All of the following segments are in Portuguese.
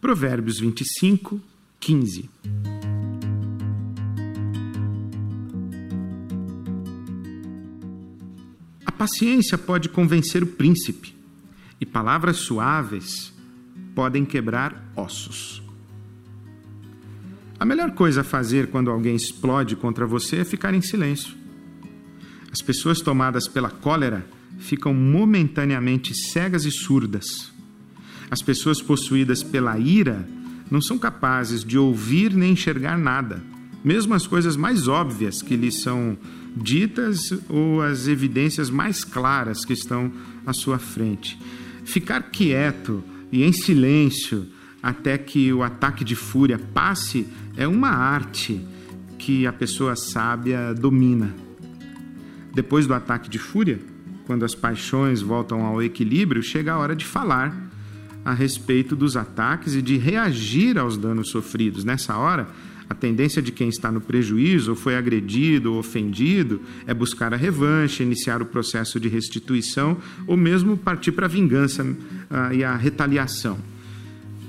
Provérbios 25, 15. A paciência pode convencer o príncipe, e palavras suaves podem quebrar ossos. A melhor coisa a fazer quando alguém explode contra você é ficar em silêncio. As pessoas tomadas pela cólera ficam momentaneamente cegas e surdas. As pessoas possuídas pela ira não são capazes de ouvir nem enxergar nada, mesmo as coisas mais óbvias que lhes são ditas ou as evidências mais claras que estão à sua frente. Ficar quieto e em silêncio até que o ataque de fúria passe é uma arte que a pessoa sábia domina. Depois do ataque de fúria, quando as paixões voltam ao equilíbrio, chega a hora de falar a respeito dos ataques e de reagir aos danos sofridos. Nessa hora, a tendência de quem está no prejuízo, ou foi agredido ou ofendido, é buscar a revanche, iniciar o processo de restituição ou mesmo partir para a vingança uh, e a retaliação.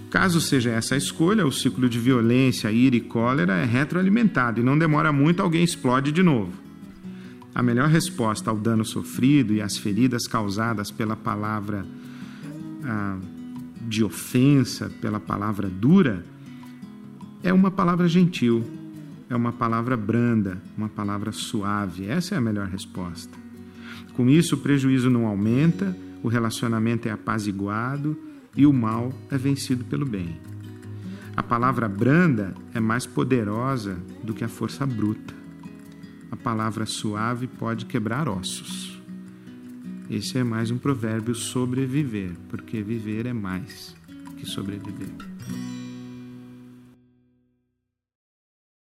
Caso seja essa a escolha, o ciclo de violência, ira e cólera é retroalimentado e não demora muito, alguém explode de novo. A melhor resposta ao dano sofrido e às feridas causadas pela palavra. Uh, de ofensa, pela palavra dura, é uma palavra gentil, é uma palavra branda, uma palavra suave. Essa é a melhor resposta. Com isso, o prejuízo não aumenta, o relacionamento é apaziguado e o mal é vencido pelo bem. A palavra branda é mais poderosa do que a força bruta. A palavra suave pode quebrar ossos. Esse é mais um provérbio sobreviver, porque viver é mais que sobreviver.